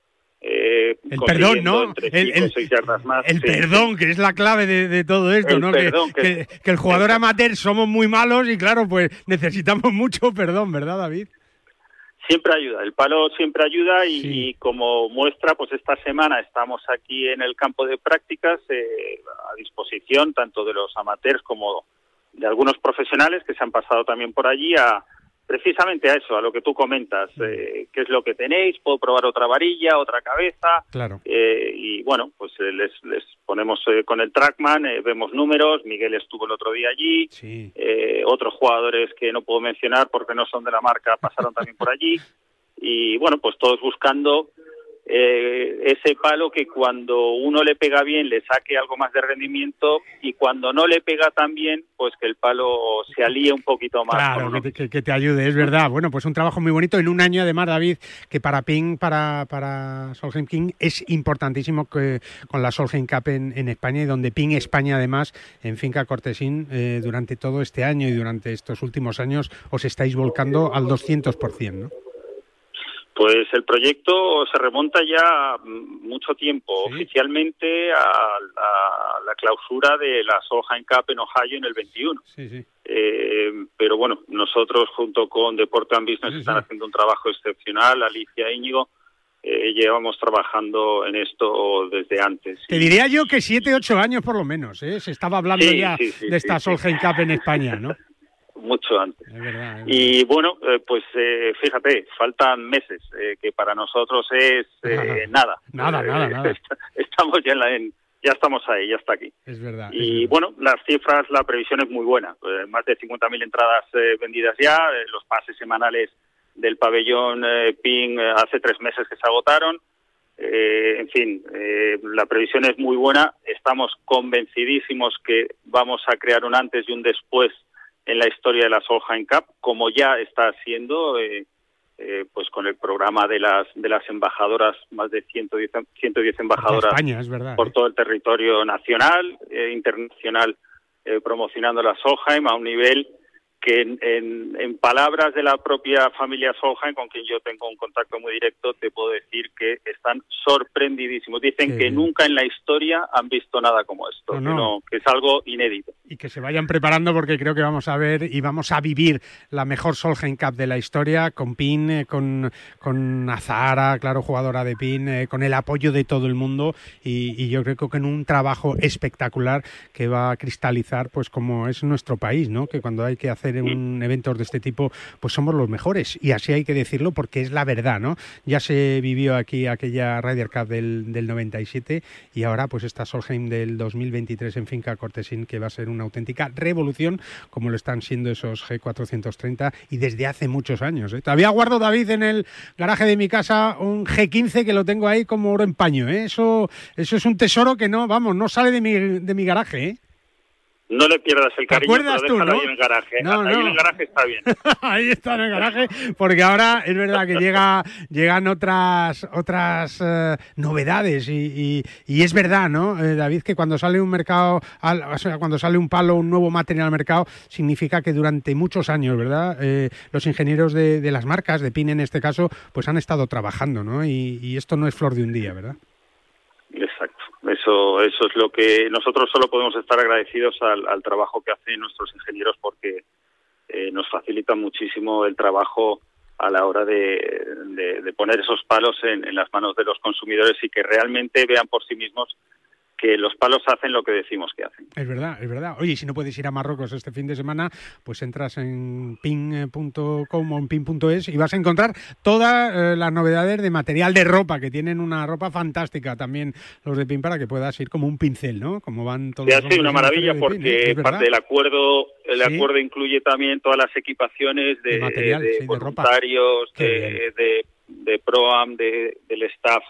Eh, el perdón, ¿no? El, el perdón, que es la clave de, todo esto, ¿no? que, que, el jugador amateur somos muy malos y claro, pues necesitamos mucho perdón, ¿verdad, David? Siempre ayuda, el palo siempre ayuda y, como muestra, pues esta semana estamos aquí en el campo de prácticas eh, a disposición tanto de los amateurs como de algunos profesionales que se han pasado también por allí a precisamente a eso, a lo que tú comentas, eh, qué es lo que tenéis, puedo probar otra varilla, otra cabeza, claro. Eh, y bueno, pues eh, les, les ponemos con el trackman, vemos números, Miguel estuvo el otro día allí, otros jugadores que no puedo mencionar porque no son de la marca pasaron también por allí, (laughs) y bueno, pues todos buscando eh, ese palo que cuando uno le pega bien le saque algo más de rendimiento y cuando no le pega tan bien, pues que el palo se alíe un poquito más. Claro, que, te, ayude, es verdad. Bueno, pues un trabajo muy bonito en un año además, David, que para Ping, para, para Solheim King es importantísimo que con la Solheim Cup en, España y donde Ping España además en Finca Cortesín eh, durante todo este año y durante estos últimos años os estáis volcando al 200%, ¿no? Pues el proyecto se remonta ya mucho tiempo, oficialmente a, la clausura de la Solheim Cup en Ohio en el 21. Eh, pero bueno, nosotros junto con Deporte and Business están haciendo un trabajo excepcional, Alicia e Íñigo, eh, llevamos trabajando en esto desde antes. Te diría yo que siete, ocho años por lo menos, ¿eh? se estaba hablando ya de esta Solheim Cup en España, ¿no? (laughs) mucho antes. Y bueno, eh, pues eh, fíjate, faltan meses, eh, que para nosotros es nada. Nada, nada, (laughs) Estamos ya en, ya estamos ahí, ya está aquí. Es verdad. Y bueno, las cifras, la previsión es muy buena. más de 50.000 entradas vendidas ya, los pases semanales del pabellón PIN hace tres meses que se agotaron. en fin, la previsión es muy buena. Estamos convencidísimos que vamos a crear un antes y un después en la historia de la Solheim Cup, como ya está haciendo eh, eh, pues con el programa de las de las embajadoras, más de 110, 110 embajadoras por ¿eh? todo el territorio nacional e internacional, promocionando la Solheim a un nivel que en, en, palabras de la propia familia Solheim, con quien yo tengo un contacto muy directo, te puedo decir que están sorprendidísimos. Dicen que nunca en la historia han visto nada como esto, Que, es algo inédito. Y que se vayan preparando porque creo que vamos a ver y vamos a vivir la mejor Solheim Cup de la historia, con PIN, eh, con, con Azahara, claro, jugadora de PIN, eh, con el apoyo de todo el mundo y, y yo creo que en un trabajo espectacular que va a cristalizar pues como es nuestro país, ¿no? Que cuando hay que hacer en un eventos de este tipo, pues somos los mejores. Y así hay que decirlo porque es la verdad, ¿no? Ya se vivió aquí aquella Ryder Cup del, del 97 y ahora pues esta Solheim del 2023 en Finca Cortesín que va a ser una auténtica revolución como lo están siendo esos G430 y desde hace muchos años. ¿eh? Todavía guardo, David, en el garaje de mi casa un G15 que lo tengo ahí como oro en paño. ¿eh? Eso, eso es un tesoro que no, vamos, no sale de mi, de mi garaje. ¿eh? No le pierdas el cariño, pero tú, ¿no? ahí en el garaje. No, ahí en el garaje está bien. (laughs) ahí está en el garaje, porque ahora es verdad que llega, llegan otras otras eh, novedades y, y, es verdad, ¿no, eh, David, que cuando sale un mercado, o sea, cuando sale un palo, un nuevo material al mercado, significa que durante muchos años, ¿verdad? Eh, los ingenieros de, de, las marcas, de PIN en este caso, pues han estado trabajando, ¿no? Y, y esto no es flor de un día, ¿verdad? Exacto. Eso, eso es lo que nosotros solo podemos estar agradecidos al, trabajo que hacen nuestros ingenieros porque eh, nos facilita muchísimo el trabajo a la hora de, poner esos palos en, las manos de los consumidores y que realmente vean por sí mismos que los palos hacen lo que decimos que hacen. Es verdad, es verdad. Oye, si no puedes ir a Marruecos este fin de semana, pues entras en ping.com o en ping.es y vas a encontrar todas eh, las novedades de material de ropa, que tienen una ropa fantástica también los de PIN para que puedas ir como un pincel, ¿no? Como van todos. Sí, ha una maravilla porque parte del acuerdo, el acuerdo incluye también todas las equipaciones de, de, voluntarios, de, de, de, ProAm, del staff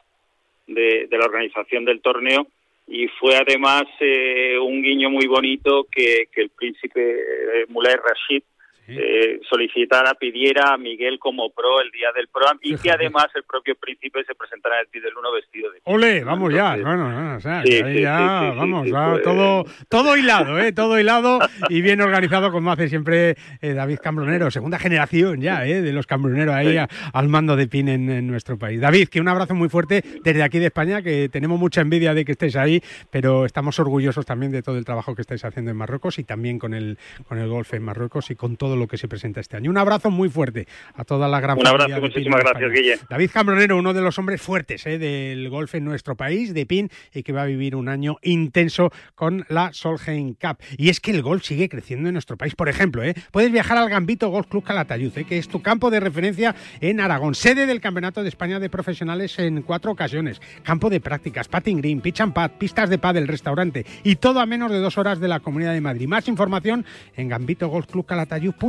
de la organización del torneo y fue además eh, un guiño muy bonito que, que el príncipe eh, Mulay Rashid eh, solicitara, pidiera a Miguel como pro el día del pro y que además el propio príncipe se presentara en el del uno vestido de ¡Ole! Vamos ya, bueno, o sea, ya, vamos, va todo, todo hilado, ¿eh? Todo hilado y bien organizado como hace siempre eh, David Cambronero, segunda generación ya, ¿eh? De los cambroneros ahí al mando de PIN en, nuestro país. David, que un abrazo muy fuerte desde aquí de España, que tenemos mucha envidia de que estéis ahí, pero estamos orgullosos también de todo el trabajo que estáis haciendo en Marruecos y también con el, con el golf en Marruecos y con todo lo que se presenta este año. Un abrazo muy fuerte a toda la gran Un abrazo, muchísimas gracias, Guille. David Cambronero, uno de los hombres fuertes ¿eh? del golf en nuestro país, de PIN, y que va a vivir un año intenso con la Solheim Cup. Y es que el golf sigue creciendo en nuestro país. Por ejemplo, ¿eh? puedes viajar al Gambito Golf Club Calatayud, ¿eh? que es tu campo de referencia en Aragón, sede del Campeonato de España de Profesionales en cuatro ocasiones, campo de prácticas, patting green, pitch and pad, pistas de pádel, restaurante y todo a menos de dos horas de la Comunidad de Madrid. Más información en gambitogolfclubcalatayud.com.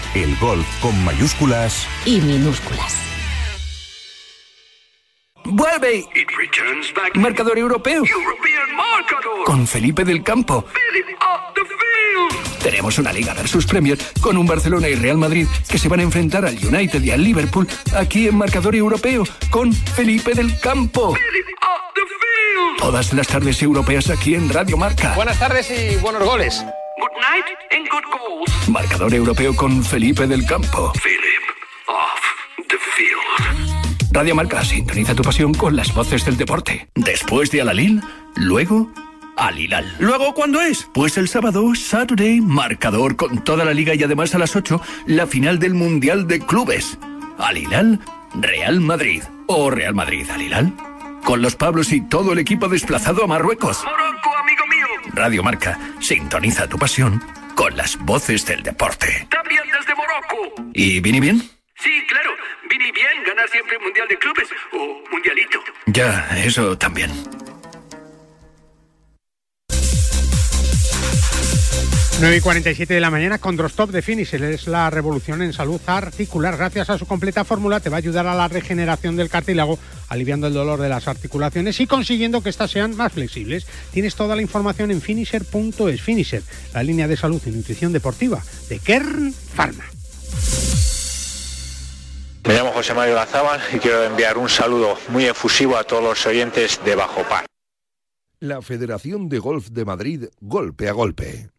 El golf con mayúsculas y minúsculas. ¡Vuelve! Marcador europeo. Con Felipe del Campo. Tenemos una Liga versus Premier con un Barcelona y Real Madrid que se van a enfrentar al United y al Liverpool aquí en Marcador Europeo con Felipe del Campo. Todas las tardes europeas aquí en Radio Marca. Buenas tardes y buenos goles. Good night and good goals. Marcador europeo con Felipe del Campo. Philip off the field. Radio Marca sintoniza tu pasión con las voces del deporte. Después de Alalín, luego Al Hilal. ¿Luego cuándo es? Pues el sábado, Saturday, marcador con toda la liga y además a las 8, la final del Mundial de Clubes. Al Hilal, Real Madrid. O Real Madrid Al Hilal. Con los Pablos y todo el equipo desplazado a Marruecos. Morocco. Radio Marca, sintoniza tu pasión con las voces del deporte. También desde Morocco. ¿Y Vini bien? Sí, claro. Vini bien, ganar siempre un Mundial de Clubes o Mundialito. Ya, eso también. 9 y 47 de la mañana con Drostop de Finisher. Es la revolución en salud articular. Gracias a su completa fórmula te va a ayudar a la regeneración del cartílago, aliviando el dolor de las articulaciones y consiguiendo que éstas sean más flexibles. Tienes toda la información en finisher.es. Finisher, la línea de salud y nutrición deportiva de Kern Pharma. Me llamo José Mario Lazábal y quiero enviar un saludo muy efusivo a todos los oyentes de Bajo Par. La Federación de Golf de Madrid, golpe a golpe.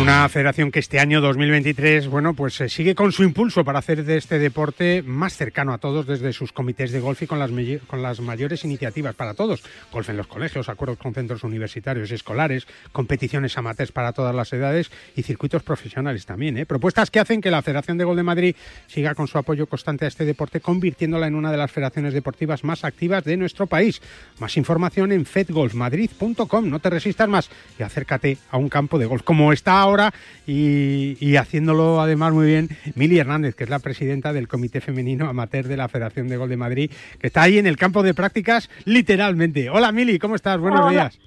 Una federación que este año 2023, bueno, pues eh, sigue con su impulso para hacer de este deporte más cercano a todos desde sus comités de golf y con las, con las mayores iniciativas para todos. Golf en los colegios, acuerdos con centros universitarios y escolares, competiciones amateurs para todas las edades y circuitos profesionales también. ¿eh? Propuestas que hacen que la Federación de Golf de Madrid siga con su apoyo constante a este deporte, convirtiéndola en una de las federaciones deportivas más activas de nuestro país. Más información en fedgolfmadrid.com. No te resistas más y acércate a un campo de golf como está ahora y, y, haciéndolo además muy bien Mili Hernández, que es la presidenta del Comité Femenino Amateur de la Federación de Gol de Madrid, que está ahí en el campo de prácticas literalmente. Hola Mili, ¿cómo estás? Buenos Hola. días.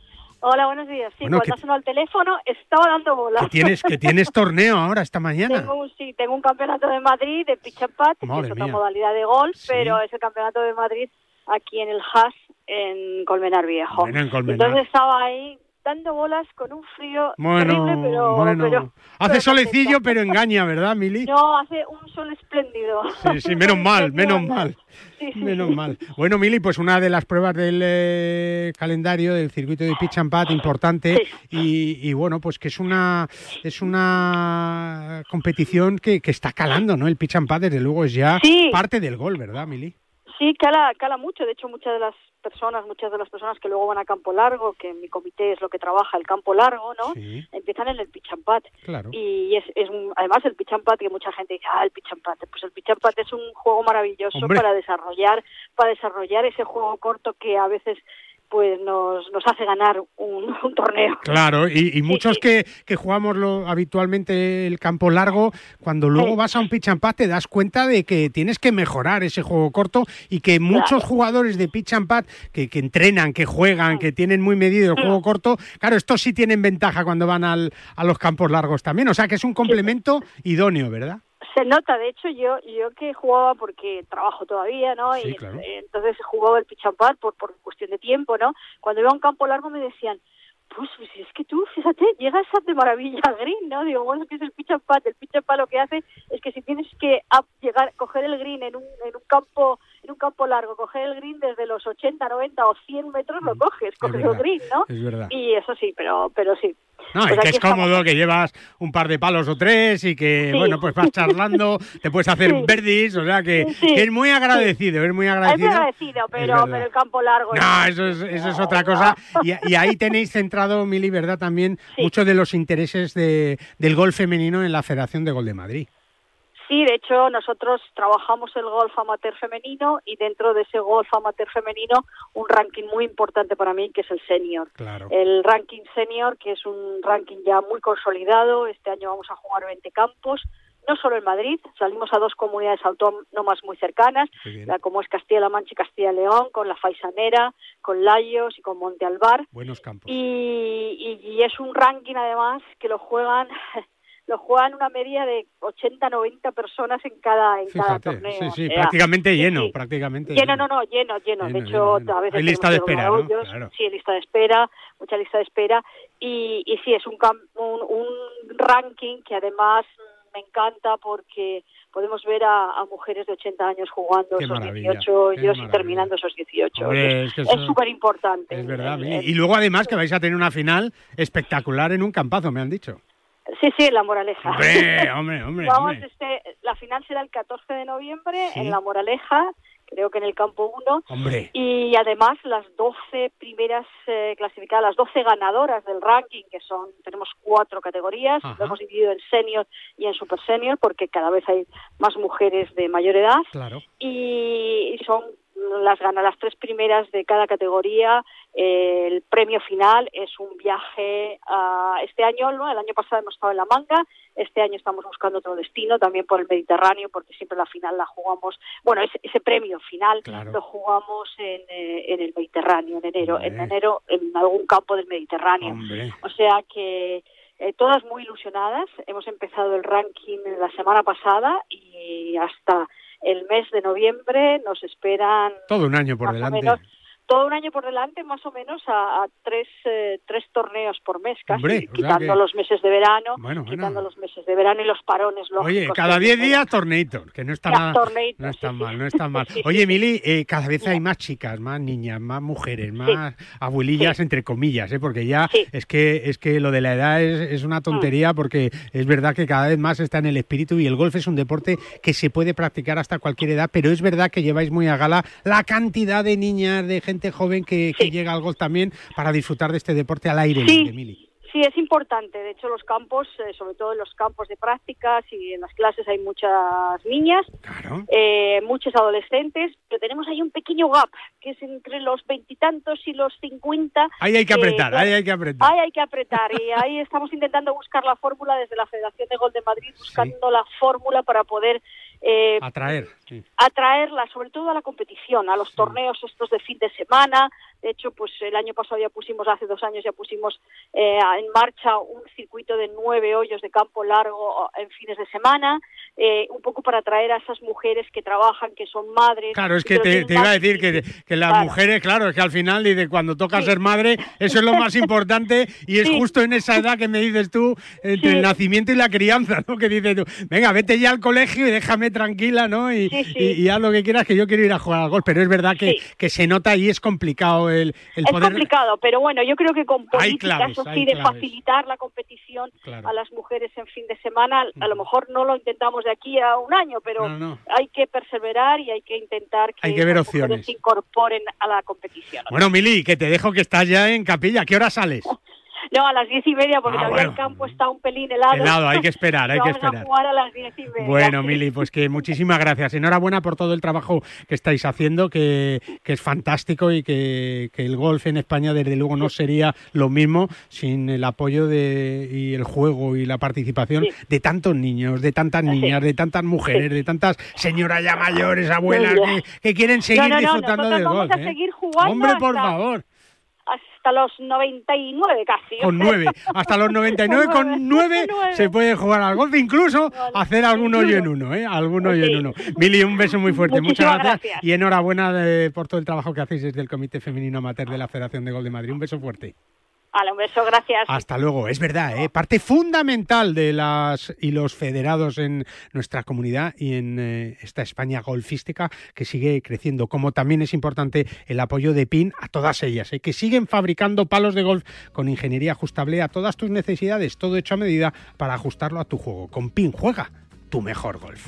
Hola, buenos días. Sí, Bueno, cuando que- sonó el teléfono estaba dando bola. Que tienes, que tienes torneo ahora esta mañana. Tengo un, sí, tengo un campeonato de Madrid de pitch and putt, que es otra modalidad de golf, Sí. pero es el campeonato de Madrid aquí en el Haas, en Colmenar Viejo. Bueno, en Colmenar. Entonces estaba ahí dando bolas con un frío bueno, terrible, pero, bueno. pero- hace pero solecillo, pero engaña, ¿verdad, Mili? No, hace un sol espléndido. Sí, sí, menos mal, (laughs) menos mal. Sí, sí. Menos mal. Bueno, Mili, pues una de las pruebas del eh, calendario del circuito de pitch and putt importante y, y bueno, pues que es una es una competición que, que está calando, ¿no? El pitch and putt desde luego es ya parte del gol, ¿verdad, Mili? Sí, cala, cala mucho. De hecho, muchas de las personas, muchas de las personas que luego van a campo largo, que en mi comité es lo que trabaja el campo largo, ¿no? Empiezan en el putt. Claro. Y es, es un- además el putt que mucha gente dice, ah, el putt. Pues el putt es un juego maravilloso Hombre. para desarrollar, para desarrollar ese juego corto que a veces pues nos, nos hace ganar un, (laughs) un torneo. Claro, y, y muchos que, que jugamos lo, habitualmente el campo largo, cuando luego vas a un pitch and putt te das cuenta de que tienes que mejorar ese juego corto y que muchos jugadores de pitch and putt que, que entrenan, que juegan, que tienen muy medido el juego corto, claro, estos sí tienen ventaja cuando van al, a los campos largos también. O sea que es un complemento idóneo, ¿verdad? Se nota, de hecho, yo yo que jugaba porque trabajo todavía, ¿no? Sí, y claro. entonces jugaba el pitch and por, por cuestión de tiempo, ¿no? Cuando iba a un campo largo me decían, pues, pues es que tú, fíjate, llegas a de maravilla green, ¿no? Digo, bueno, que es el pitch and putt. El pitch and putt lo que hace es que si tienes que llegar, coger el green en un, en un campo en un campo largo, coger el green desde los 80, 90 o 100 metros, lo coges, coges el verdad, green, ¿no? es verdad. Y eso sí, pero pero sí. No, Pues y que es estamos. cómodo, que llevas un par de palos o tres y que, Sí. bueno, pues vas charlando, (laughs) te puedes hacer Sí. verdis, o sea que, Sí. que es muy agradecido, es muy Es agradecido. agradecido, pero, pero el campo largo. No, eso es, eso es otra cosa. Y, y ahí tenéis centrado, Mili, ¿verdad? También (laughs) muchos de los intereses de, del golf femenino en la Federación de Gol de Madrid. Sí, de hecho nosotros trabajamos el golf amateur femenino y dentro de ese golf amateur femenino un ranking muy importante para mí que es el senior. Claro. El ranking senior que es un ranking ya muy consolidado, este año vamos a jugar 20 campos, no solo en Madrid, salimos a dos comunidades autónomas muy cercanas, la como es Castilla-La Mancha y Castilla-León, con la Faisanera, con Layos y con Monte Albar. Buenos campos. Y, y- y es un ranking además que lo juegan lo juegan una media de 80 90 personas en cada en cada torneo sí, sí, O sea, prácticamente sí, lleno, sí. prácticamente lleno no no lleno lleno, de Lleno, hecho lleno, lleno. a veces Hay lista de espera, ¿no? Claro. sí lista de espera mucha lista de espera y, y sí es un, un un ranking que además me encanta porque podemos ver a, a mujeres de 80 años jugando Qué esos maravilla, 18 qué hoyos y maravilla. terminando esos 18 Hombre, hoyos. es súper importante Es verdad. Y luego además que vais a tener una final espectacular en un campazo, me han dicho. Sí, sí, en La Moraleja. Hombre, (laughs) hombre, hombre. Vamos, hombre. este, la final será el 14 de noviembre Sí. en La Moraleja, creo que en el campo 1. Hombre. Y además las 12 primeras eh, clasificadas, las 12 ganadoras del ranking, que son, tenemos cuatro categorías, Ajá. lo hemos dividido en senior y en super senior, porque cada vez hay más mujeres de mayor edad. Claro. Y son las gana las tres primeras de cada categoría. Eh, el premio final es un viaje a este año, ¿no? El año pasado hemos estado en La Manga, este año estamos buscando otro destino, también por el Mediterráneo, porque siempre la final la jugamos, bueno, ese, ese premio final Claro. lo jugamos en, eh, en el Mediterráneo, en enero, en enero en algún campo del Mediterráneo. Hombre. O sea que eh, todas muy ilusionadas. Hemos empezado el ranking la semana pasada y hasta el mes de noviembre nos esperan Todo un año por delante. menos todo un año por delante, más o menos a, a tres, eh, tres torneos por mes, casi, Hombre, o sea quitando que- los meses de verano, Bueno, bueno. quitando los meses de verano y los parones lógicos. Oye, cada 10 tiene. días torneito, que no está torneito, no está sí, mal, sí. no está mal. (laughs) Oye, Mili, eh, cada vez hay más chicas, más niñas, más mujeres, más abuelillas entre comillas, ¿eh? porque ya es que es que lo de la edad es, es una tontería Mm. porque es verdad que cada vez más está en el espíritu y el golf es un deporte que se puede practicar hasta cualquier edad, pero es verdad que lleváis muy a gala la cantidad de niñas, de gente joven que, que llega al golf también para disfrutar de este deporte al aire Sí. Mili. Sí, es importante. De hecho, los campos, eh, sobre todo en los campos de prácticas y en las clases hay muchas niñas, eh, muchos adolescentes, pero tenemos ahí un pequeño gap, que es entre los veintitantos y los cincuenta. Ahí hay que apretar, ahí hay que apretar. Ahí hay que apretar y ahí estamos intentando buscar la fórmula desde la Federación de Gol de Madrid, (laughs) buscando la fórmula para poder eh, Atraer. sí. atraerla sobre todo a la competición, a los torneos estos de fin de semana, De hecho, pues el año pasado ya pusimos, hace dos años ya pusimos eh, en marcha un circuito de nueve hoyos de campo largo en fines de semana, eh, un poco para atraer a esas mujeres que trabajan, que son madres. Claro, es que te, iba a decir que, que las mujeres, claro, es que al final, y de cuando toca ser madre, eso es lo más (laughs) importante y es justo en esa edad que me dices tú, entre el nacimiento y la crianza, ¿no? Que dices tú, venga, vete ya al colegio y déjame tranquila, ¿no? Y, y, haz lo que quieras, que yo quiero ir a jugar al golf. Pero es verdad que, que se nota y es complicado el, el es complicado, pero bueno, yo creo que con políticas así de facilitar la competición a las mujeres en fin de semana, a lo mejor no lo intentamos de aquí a un año, pero hay que perseverar y hay que intentar que, hay que ver opciones. se incorporen a la competición. Bueno, Mili, que te dejo que estás ya en capilla. ¿Qué hora sales? (laughs) No, a las diez y media, porque ah, todavía el campo está un pelín helado. Helado, hay que esperar, hay que esperar. A jugar a las diez y media. Bueno, Mili, pues que muchísimas gracias. Enhorabuena por todo el trabajo que estáis haciendo, que, que es fantástico y que, que, el golf en España, desde luego, no sería lo mismo sin el apoyo de, y el juego y la participación de tantos niños, de tantas niñas, de tantas mujeres, de tantas señoras ya mayores, abuelas, que, quieren seguir disfrutando del golf. Vamos a ¿eh? seguir jugando Hombre, por favor hasta los 99 casi. Con 9, hasta los 99 (laughs) con 9 se puede jugar al golf, incluso hacer algún hoyo en uno, ¿eh? Algún hoyo en uno. Mili, un beso muy fuerte, muchas gracias, y enhorabuena por todo el trabajo que hacéis desde el Comité Femenino Amateur de la Federación de Gol de Madrid. Un beso fuerte un beso, gracias. Hasta luego. Es verdad, ¿eh? parte fundamental de las y los federados en nuestra comunidad y en eh, esta España golfística que sigue creciendo. Como también es importante el apoyo de PIN a todas ellas, ¿eh? que siguen fabricando palos de golf con ingeniería ajustable a todas tus necesidades, todo hecho a medida para ajustarlo a tu juego. Con PIN juega tu mejor golf.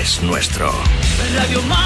es nuestro. Marca.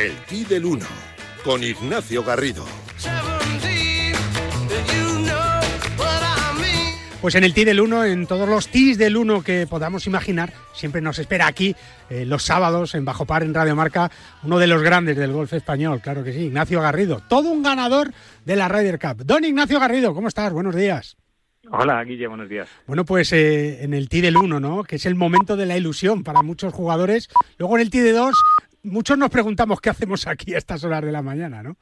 El Ti del 1 con Ignacio Garrido. Pues en el Ti del 1, en todos los Tis del 1 que podamos imaginar, siempre nos espera aquí eh, los sábados en Bajo Par en Radio Marca, uno de los grandes del golf español, claro que sí, Ignacio Garrido, todo un ganador de la Ryder Cup. Don Ignacio Garrido, ¿cómo estás? Buenos días. Hola, Guille, buenos días. Bueno, pues eh, en el T del 1, ¿no? Que es el momento de la ilusión para muchos jugadores. Luego en el T de 2, muchos nos preguntamos qué hacemos aquí a estas horas de la mañana, ¿no?